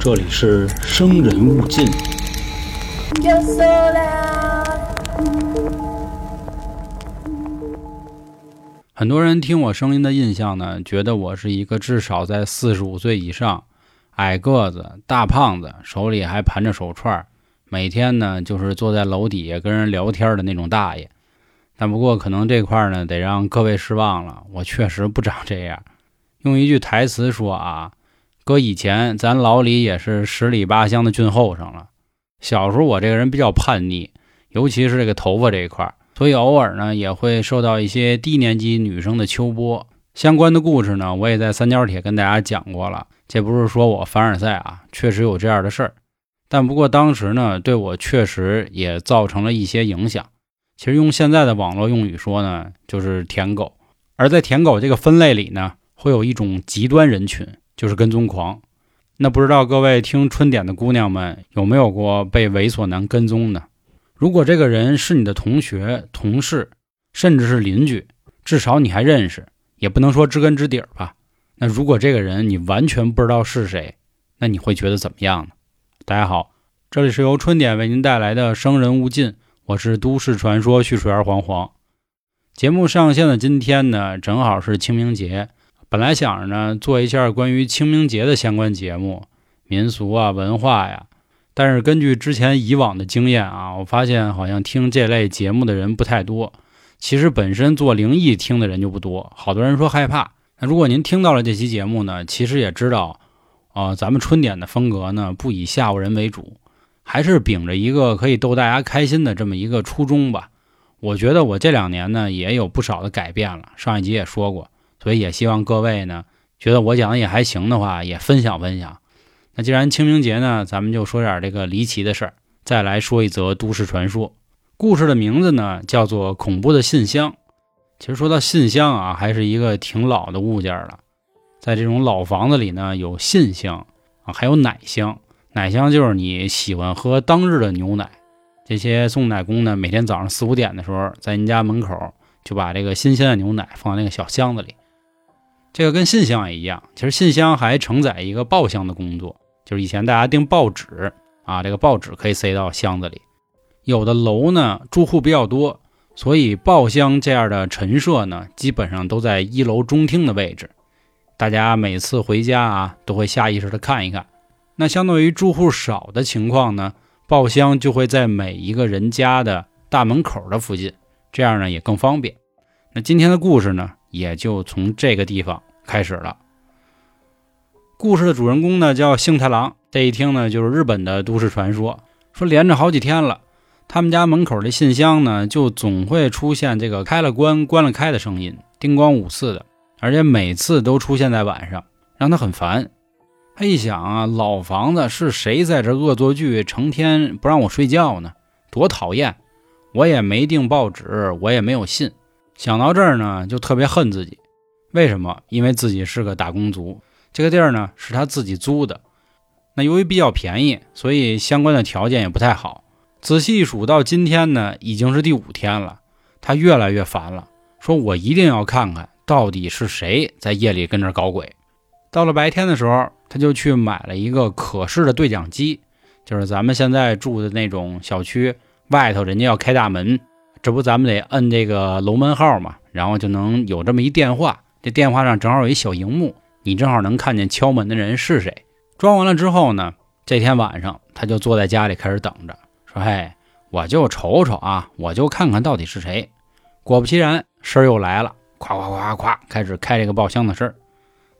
这里是生人勿近。很多人听我声音的印象呢，觉得我是一个至少在四十五岁以上、矮个子、大胖子，手里还盘着手串，每天呢就是坐在楼底下跟人聊天的那种大爷。但不过可能这块呢，得让各位失望了，我确实不长这样。用一句台词说啊，搁以前咱老李也是十里八乡的俊后生了。小时候我这个人比较叛逆，尤其是这个头发这一块。所以偶尔呢，也会受到一些低年级女生的秋波。相关的故事呢，我也在三角铁跟大家讲过了。这不是说我凡尔赛啊，确实有这样的事儿。但不过当时呢，对我确实也造成了一些影响。其实用现在的网络用语说呢，就是舔狗。而在舔狗这个分类里呢，会有一种极端人群，就是跟踪狂。那不知道各位听春点的姑娘们有没有过被猥琐男跟踪呢？如果这个人是你的同学、同事，甚至是邻居，至少你还认识，也不能说知根知底儿吧。那如果这个人你完全不知道是谁，那你会觉得怎么样呢？大家好，这里是由春点为您带来的《生人勿近》，我是都市传说叙述员黄黄。节目上线的今天呢，正好是清明节，本来想着呢做一下关于清明节的相关节目，民俗啊、文化呀。但是根据之前以往的经验啊，我发现好像听这类节目的人不太多。其实本身做灵异听的人就不多，好多人说害怕。那如果您听到了这期节目呢，其实也知道，啊、咱们春点的风格呢不以吓唬人为主，还是秉着一个可以逗大家开心的这么一个初衷吧。我觉得我这两年呢也有不少的改变了，上一集也说过，所以也希望各位呢觉得我讲的也还行的话，也分享分享。那既然清明节呢，咱们就说点这个离奇的事儿，再来说一则都市传说。故事的名字呢叫做《恐怖的信箱》。其实说到信箱啊，还是一个挺老的物件了。在这种老房子里呢，有信箱啊，还有奶箱。奶箱就是你喜欢喝当日的牛奶。这些送奶工呢，每天早上四五点的时候，在您家门口就把这个新鲜的牛奶放在那个小箱子里。这个跟信箱也一样，其实信箱还承载一个报箱的工作。就是以前大家订报纸啊，这个报纸可以塞到箱子里。有的楼呢住户比较多，所以报箱这样的陈设呢，基本上都在一楼中厅的位置。大家每次回家啊，都会下意识的看一看。那相对于住户少的情况呢，报箱就会在每一个人家的大门口的附近，这样呢也更方便。那今天的故事呢，也就从这个地方开始了。故事的主人公呢叫幸太郎，这一听呢就是日本的都市传说，说连着好几天了，他们家门口的信箱呢就总会出现这个开了关、关了开的声音，叮咣五次的，而且每次都出现在晚上，让他很烦。他一想啊，老房子是谁在这恶作剧，成天不让我睡觉呢？多讨厌！我也没订报纸，我也没有信。想到这儿呢，就特别恨自己。为什么？因为自己是个打工族。这个地儿呢是他自己租的，那由于比较便宜，所以相关的条件也不太好。仔细一数到今天呢，已经是第五天了，他越来越烦了，说我一定要看看到底是谁在夜里跟这搞鬼。到了白天的时候，他就去买了一个可视的对讲机，就是咱们现在住的那种小区外头，人家要开大门，这不咱们得摁这个楼门号嘛，然后就能有这么一电话，这电话上正好有一小荧幕。你正好能看见敲门的人是谁。装完了之后呢，这天晚上他就坐在家里开始等着，说：“嘿，我就瞅瞅啊，我就看看到底是谁。”果不其然，声又来了，咵咵咵咵，开始开这个报箱的声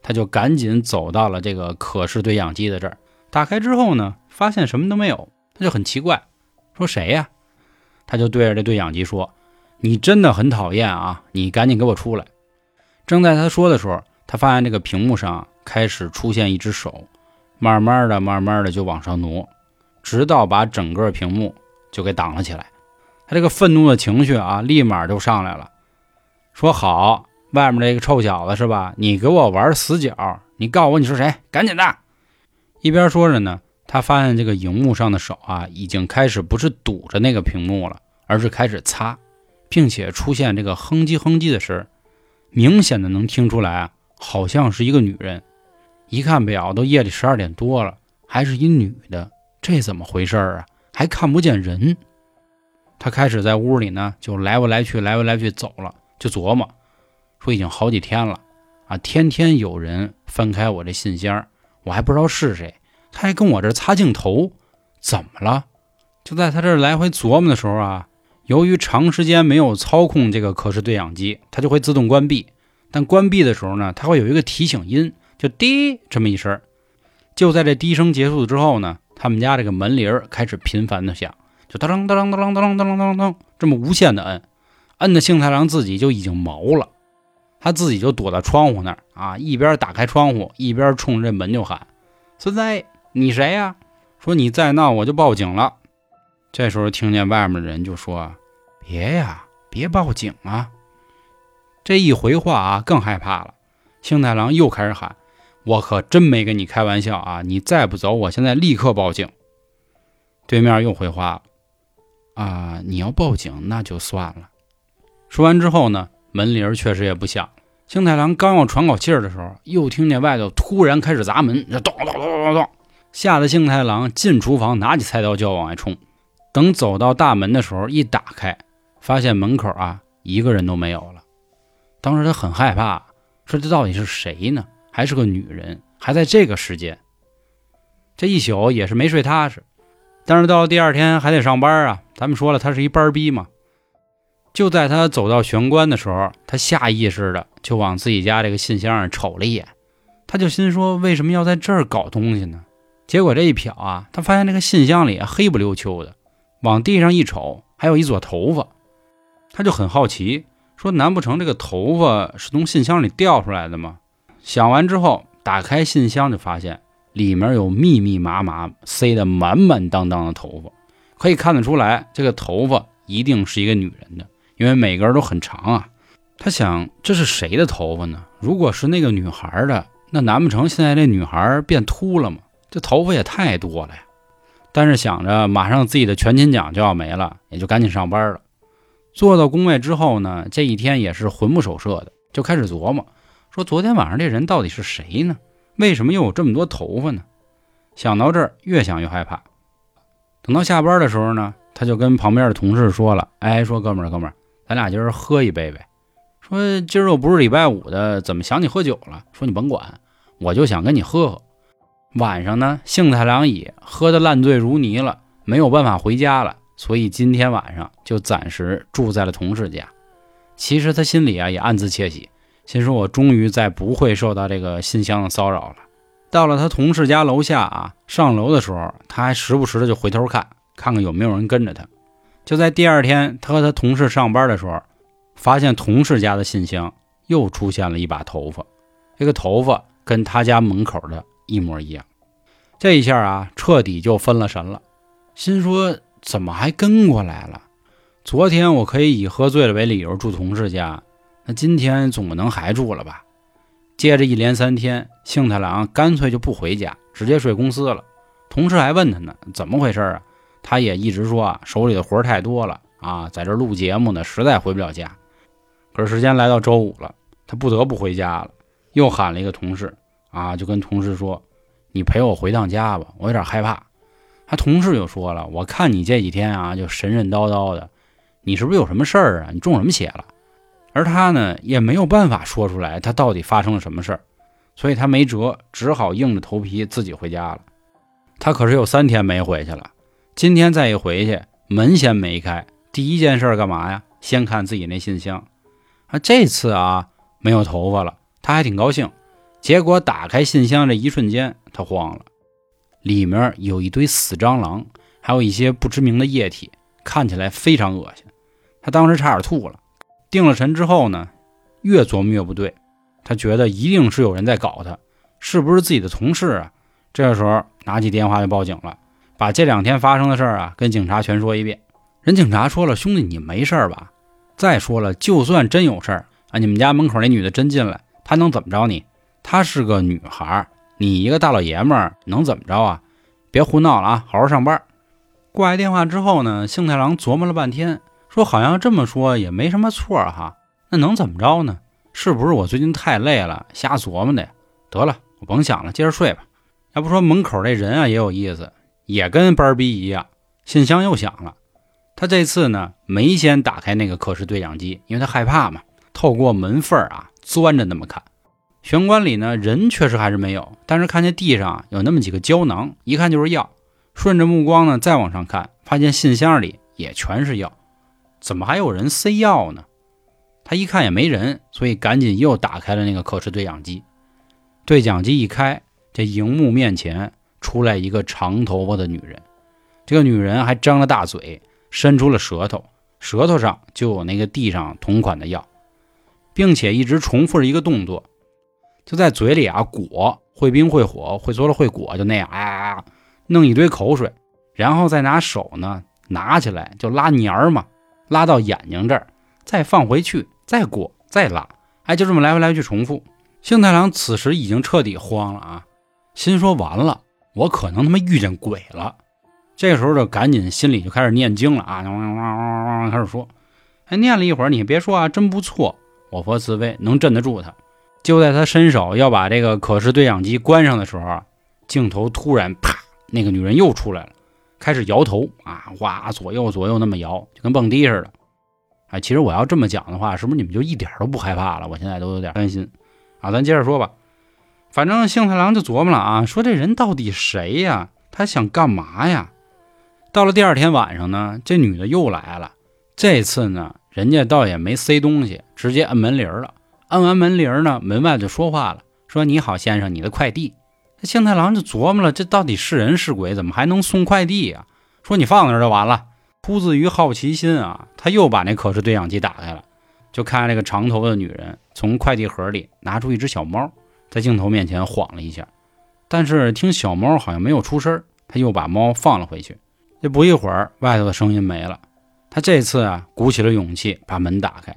他就赶紧走到了这个可视对讲机的这儿，打开之后呢，发现什么都没有，他就很奇怪，说：“谁呀？”他就对着这对讲机说：“你真的很讨厌啊，你赶紧给我出来。”正在他说的时候。他发现这个屏幕上开始出现一只手，慢慢的、慢慢的就往上挪，直到把整个屏幕就给挡了起来。他这个愤怒的情绪啊，立马就上来了，说：“好，外面这个臭小子是吧？你给我玩死角！你告诉我你是谁？赶紧的！”一边说着呢，他发现这个荧幕上的手啊，已经开始不是堵着那个屏幕了，而是开始擦，并且出现这个哼唧哼唧的声，明显的能听出来啊。好像是一个女人，一看表，都夜里十二点多了，还是一女的，这怎么回事啊？还看不见人。他开始在屋里呢，就来回来去，来回来去走了，就琢磨，说已经好几天了啊，天天有人翻开我这信箱，我还不知道是谁，他还跟我这擦镜头，怎么了？就在他这来回琢磨的时候啊，由于长时间没有操控这个可视对讲机，它就会自动关闭。但关闭的时候呢，它会有一个提醒音，就滴这么一声。就在这滴声结束之后呢，他们家这个门铃开始频繁的响。就当当当当当当当当当，这么无限的摁，摁的幸太郎自己就已经毛了，他自己就躲在窗户那儿啊，一边打开窗户，一边冲着这门就喊：“孙子，你谁呀？说你再闹我就报警了。”这时候听见外面的人就说：“别呀，别报警啊！”这一回话啊，更害怕了。幸太郎又开始喊：“我可真没跟你开玩笑啊！你再不走，我现在立刻报警。”对面又回话了。啊，你要报警那就算了。说完之后呢，门铃确实也不响。幸太郎刚要喘口气儿的时候，又听见外头突然开始砸门，咚咚咚咚咚，吓得幸太郎进厨房，拿起菜刀就要往外冲。等走到大门的时候，一打开，发现门口啊一个人都没有了。当时他很害怕，说这到底是谁呢？还是个女人？还在这个时间？这一宿也是没睡踏实。但是到了第二天还得上班啊！咱们说了，他是一班逼嘛。就在他走到玄关的时候，他下意识的就往自己家这个信箱上瞅了一眼，他就心说：为什么要在这儿搞东西呢？结果这一瞟啊，他发现这个信箱里黑不溜秋的，往地上一瞅，还有一撮头发，他就很好奇，说：难不成这个头发是从信箱里掉出来的吗？想完之后，打开信箱就发现。里面有密密麻麻塞得满满当当的头发，可以看得出来，这个头发一定是一个女人的，因为每根都很长啊。他想，这是谁的头发呢？如果是那个女孩的，那难不成现在这女孩变秃了吗？这头发也太多了呀！但是想着马上自己的全勤奖就要没了，也就赶紧上班了。坐到工位之后呢，这一天也是魂不守舍的，就开始琢磨，说昨天晚上这人到底是谁呢？为什么又有这么多头发呢？想到这儿，越想越害怕。等到下班的时候呢，他就跟旁边的同事说了：“哎，说哥们儿，哥们儿，咱俩今儿喝一杯呗。说今儿又不是礼拜五的，怎么想起喝酒了？说你甭管，我就想跟你喝喝。晚上呢，幸太郎也喝得烂醉如泥了，没有办法回家了，所以今天晚上就暂时住在了同事家。其实他心里啊也暗自窃喜。”心说：“我终于再不会受到这个信箱的骚扰了。”到了他同事家楼下啊，上楼的时候，他还时不时的就回头看，看看有没有人跟着他。就在第二天，他和他同事上班的时候，发现同事家的信箱又出现了一把头发，这个头发跟他家门口的一模一样。这一下啊，彻底就分了神了，心说：“怎么还跟过来了？昨天我可以以喝醉了为理由住同事家。”那今天总不能还住了吧？接着一连三天，幸太郎干脆就不回家，直接睡公司了。同事还问他呢，怎么回事啊？他也一直说啊，手里的活太多了啊，在这录节目呢，实在回不了家。可是时间来到周五了，他不得不回家了。又喊了一个同事啊，就跟同事说：“你陪我回趟家吧，我有点害怕。”他同事就说了：“我看你这几天啊，就神神叨叨的，你是不是有什么事儿啊？你中什么邪了？”而他呢，也没有办法说出来他到底发生了什么事儿，所以他没辙，只好硬着头皮自己回家了。他可是有三天没回去了，今天再一回去，门先没开，第一件事干嘛呀？先看自己那信箱。啊，这次啊没有头发了，他还挺高兴。结果打开信箱这一瞬间，他慌了，里面有一堆死蟑螂，还有一些不知名的液体，看起来非常恶心。他当时差点吐了。定了神之后呢，越琢磨越不对，他觉得一定是有人在搞他，是不是自己的同事啊？这个时候拿起电话就报警了，把这两天发生的事儿啊跟警察全说一遍。人警察说了：“兄弟，你没事吧？再说了，就算真有事儿啊，你们家门口那女的真进来，她能怎么着你？她是个女孩，你一个大老爷们儿能怎么着啊？别胡闹了啊，好好上班。”挂完电话之后呢，幸太郎琢磨了半天。说好像这么说也没什么错哈，那能怎么着呢？是不是我最近太累了，瞎琢磨的？得了，我甭想了，接着睡吧。要不说门口这人啊也有意思，也跟班逼一样，信箱又响了。他这次呢没先打开那个可视对讲机，因为他害怕嘛，透过门缝啊钻着那么看。玄关里呢人确实还是没有，但是看见地上有那么几个胶囊，一看就是药。顺着目光呢再往上看，发现信箱里也全是药，怎么还有人塞药呢？他一看也没人，所以赶紧又打开了那个可视对讲机。对讲机一开，这荧幕面前出来一个长头发的女人，这个女人还张了大嘴。伸出了舌头，舌头上就有那个地上同款的药，并且一直重复着一个动作，就在嘴里啊裹，会冰会火，会缩了会裹，就那样啊，弄一堆口水，然后再拿手呢拿起来就拉黏儿嘛，拉到眼睛这儿，再放回去，再裹，再拉，哎，就这么来回来去重复。幸太郎此时已经彻底慌了啊，心说完了，我可能他妈遇见鬼了。这时候就赶紧心里就开始念经了啊，开始说，还念了一会儿，你别说啊，真不错，我佛慈悲，能镇得住他。就在他伸手要把这个可视对讲机关上的时候，镜头突然啪，那个女人又出来了，开始摇头啊，哇，左右左右那么摇，就跟蹦迪似的。哎，其实我要这么讲的话，是不是你们就一点都不害怕了？我现在都有点担心啊。咱接着说吧，反正幸太郎就琢磨了啊，说这人到底谁呀？他想干嘛呀？到了第二天晚上呢，这女的又来了。这次呢，人家倒也没塞东西，直接摁门铃了。按完门铃呢，门外就说话了，说：“你好，先生，你的快递。”这幸太郎就琢磨了，这到底是人是鬼？怎么还能送快递呀？说：“你放那儿就完了。”出自于好奇心啊，他又把那可视对讲机打开了，就看那个长头发的女人从快递盒里拿出一只小猫，在镜头面前晃了一下。但是听小猫好像没有出声，他又把猫放了回去。这不一会儿，外头的声音没了。他这次啊，鼓起了勇气把门打开，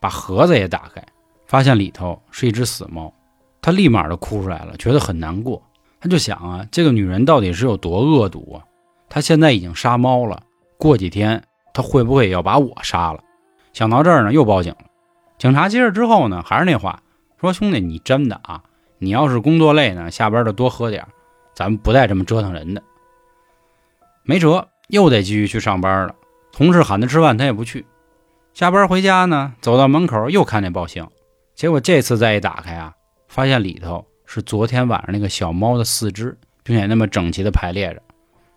把盒子也打开，发现里头是一只死猫。他立马就哭出来了，觉得很难过。他就想啊，这个女人到底是有多恶毒啊？她现在已经杀猫了，过几天她会不会也要把我杀了？想到这儿呢，又报警了。警察接着之后呢，还是那话，说兄弟，你真的啊，你要是工作累呢，下班就多喝点，咱们不带这么折腾人的。没辙，又得继续去上班了。同事喊他吃饭，他也不去。下班回家呢，走到门口又看见报箱，结果这次再一打开啊，发现里头是昨天晚上那个小猫的四肢，并且那么整齐的排列着。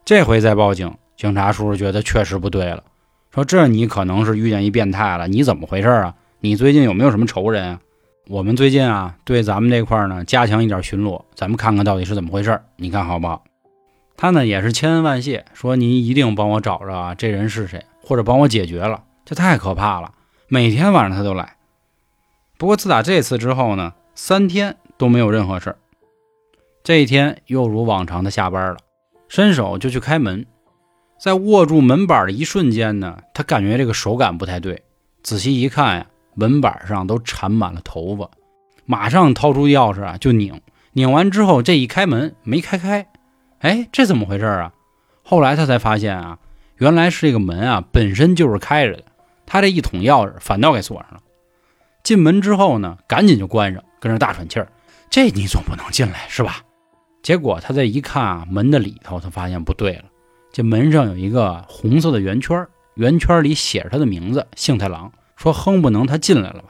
这回再报警，警察叔叔觉得确实不对了，说这你可能是遇见一变态了。你怎么回事啊？你最近有没有什么仇人啊？我们最近啊，对咱们这块呢加强一点巡逻，咱们看看到底是怎么回事，你看好不好？他呢也是千恩万谢，说您一定帮我找着啊，这人是谁，或者帮我解决了，这太可怕了。每天晚上他都来，不过自打这次之后呢，三天都没有任何事儿。这一天又如往常的下班了，伸手就去开门，在握住门板的一瞬间呢，他感觉这个手感不太对，仔细一看呀，门板上都缠满了头发，马上掏出钥匙啊就拧，拧完之后这一开门没开开。哎，这怎么回事啊？后来他才发现啊，原来是这个门啊本身就是开着的，他这一捅钥匙反倒给锁上了。进门之后呢，赶紧就关上，跟着大喘气儿。这你总不能进来是吧？结果他再一看啊，门的里头，他发现不对了，这门上有一个红色的圆圈，圆圈里写着他的名字幸太郎。说哼不能他进来了吧？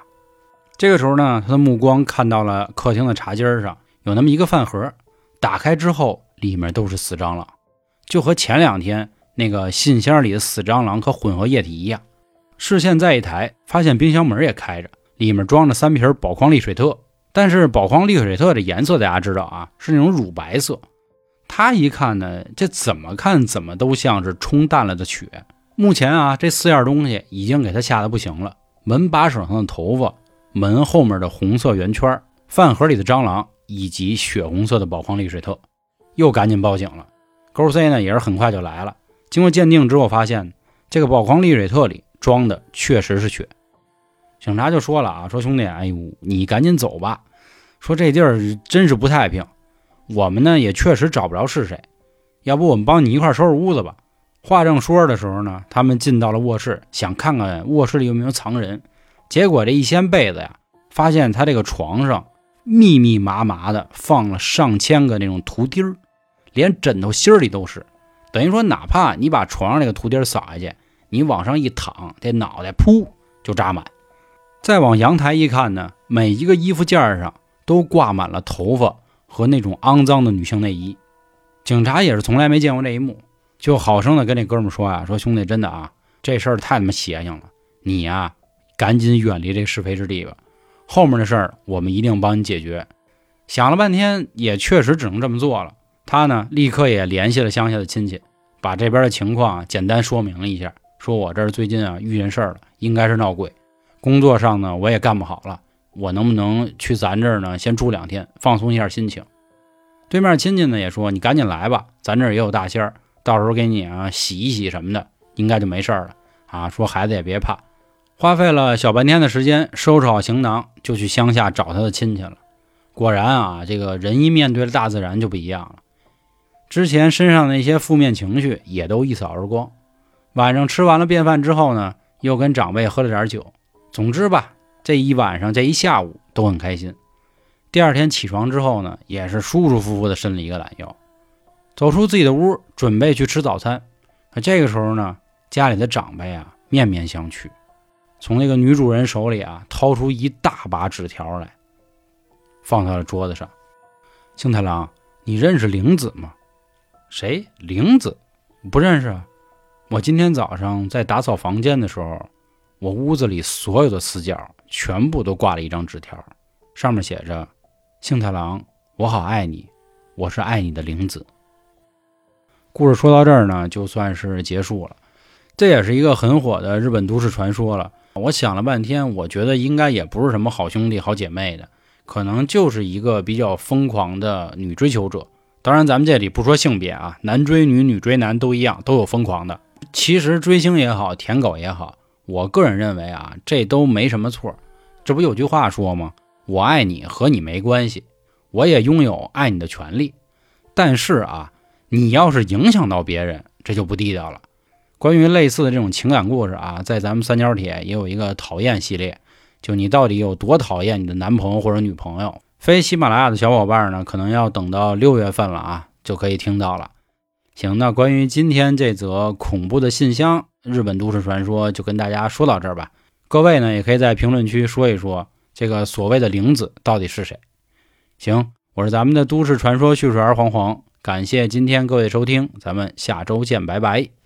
这个时候呢，他的目光看到了客厅的茶几上有那么一个饭盒，打开之后。里面都是死蟑螂，就和前两天那个信箱里的死蟑螂和混合液体一样。视线再一抬，发现冰箱门也开着，里面装着三瓶宝矿力水特。但是宝矿力水特的颜色大家知道啊，是那种乳白色。他一看呢，这怎么看怎么都像是冲淡了的血。目前啊，这四样东西已经给他吓得不行了：门把手上的头发，门后面的红色圆圈，饭盒里的蟑螂，以及血红色的宝矿力水特。又赶紧报警了，勾 C 呢也是很快就来了。经过鉴定之后，发现这个宝矿力水特里装的确实是血。警察就说了啊，说兄弟，哎呦，你赶紧走吧，说这地儿真是不太平。我们呢也确实找不着是谁，要不我们帮你一块收拾屋子吧。话正说着的时候呢，他们进到了卧室，想看看卧室里有没有藏人。结果这一掀被子呀，发现他这个床上密密麻麻的放了上千个那种图钉儿，连枕头芯儿里都是。等于说，哪怕你把床上那个图钉儿撒下去，你往上一躺，这脑袋噗就扎满。再往阳台一看呢，每一个衣服件上都挂满了头发和那种肮脏的女性内衣。警察也是从来没见过这一幕，就好生的跟那哥们说啊：“说兄弟，真的啊，这事儿太他妈邪性了，你呀，赶紧远离这是非之地吧。后面的事儿我们一定帮你解决。”想了半天，也确实只能这么做了。他呢，立刻也联系了乡下的亲戚，把这边的情况简单说明了一下，说我这儿最近啊遇见事儿了，应该是闹鬼。工作上呢，我也干不好了，我能不能去咱这儿呢？先住两天，放松一下心情。对面亲戚呢也说：“你赶紧来吧，咱这儿也有大仙儿，到时候给你啊洗一洗什么的，应该就没事儿了啊。”说孩子也别怕，花费了小半天的时间，收拾好行囊就去乡下找他的亲戚了。果然啊，这个人一面对了大自然就不一样了，之前身上的那些负面情绪也都一扫而光。晚上吃完了便饭之后呢，又跟长辈喝了点酒。总之吧，这一晚上，这一下午都很开心。第二天起床之后呢，也是舒舒服服的伸了一个懒腰，走出自己的屋，准备去吃早餐。可这个时候呢，家里的长辈啊面面相觑，从那个女主人手里啊掏出一大把纸条来，放到了桌子上。青太郎，你认识玲子吗？谁？玲子？不认识啊。我今天早上在打扫房间的时候。我屋子里所有的死角全部都挂了一张纸条，上面写着：“幸太郎，我好爱你，我是爱你的玲子。”故事说到这儿呢，就算是结束了。这也是一个很火的日本都市传说了。我想了半天，我觉得应该也不是什么好兄弟、好姐妹的，可能就是一个比较疯狂的女追求者。当然，咱们这里不说性别啊，男追女、女追男都一样，都有疯狂的。其实追星也好，舔狗也好。我个人认为啊，这都没什么错。这不有句话说吗？我爱你和你没关系，我也拥有爱你的权利。但是啊，你要是影响到别人，这就不地道了。关于类似的这种情感故事啊，在咱们三角铁也有一个讨厌系列，就你到底有多讨厌你的男朋友或者女朋友？非喜马拉雅的小伙伴呢，可能要等到六月份了啊，就可以听到了。行，那关于今天这则恐怖的信箱。日本都市传说就跟大家说到这儿吧。各位呢，也可以在评论区说一说这个所谓的玲子到底是谁。行，我是咱们的都市传说叙述员黄黄，感谢今天各位收听，咱们下周见，拜拜。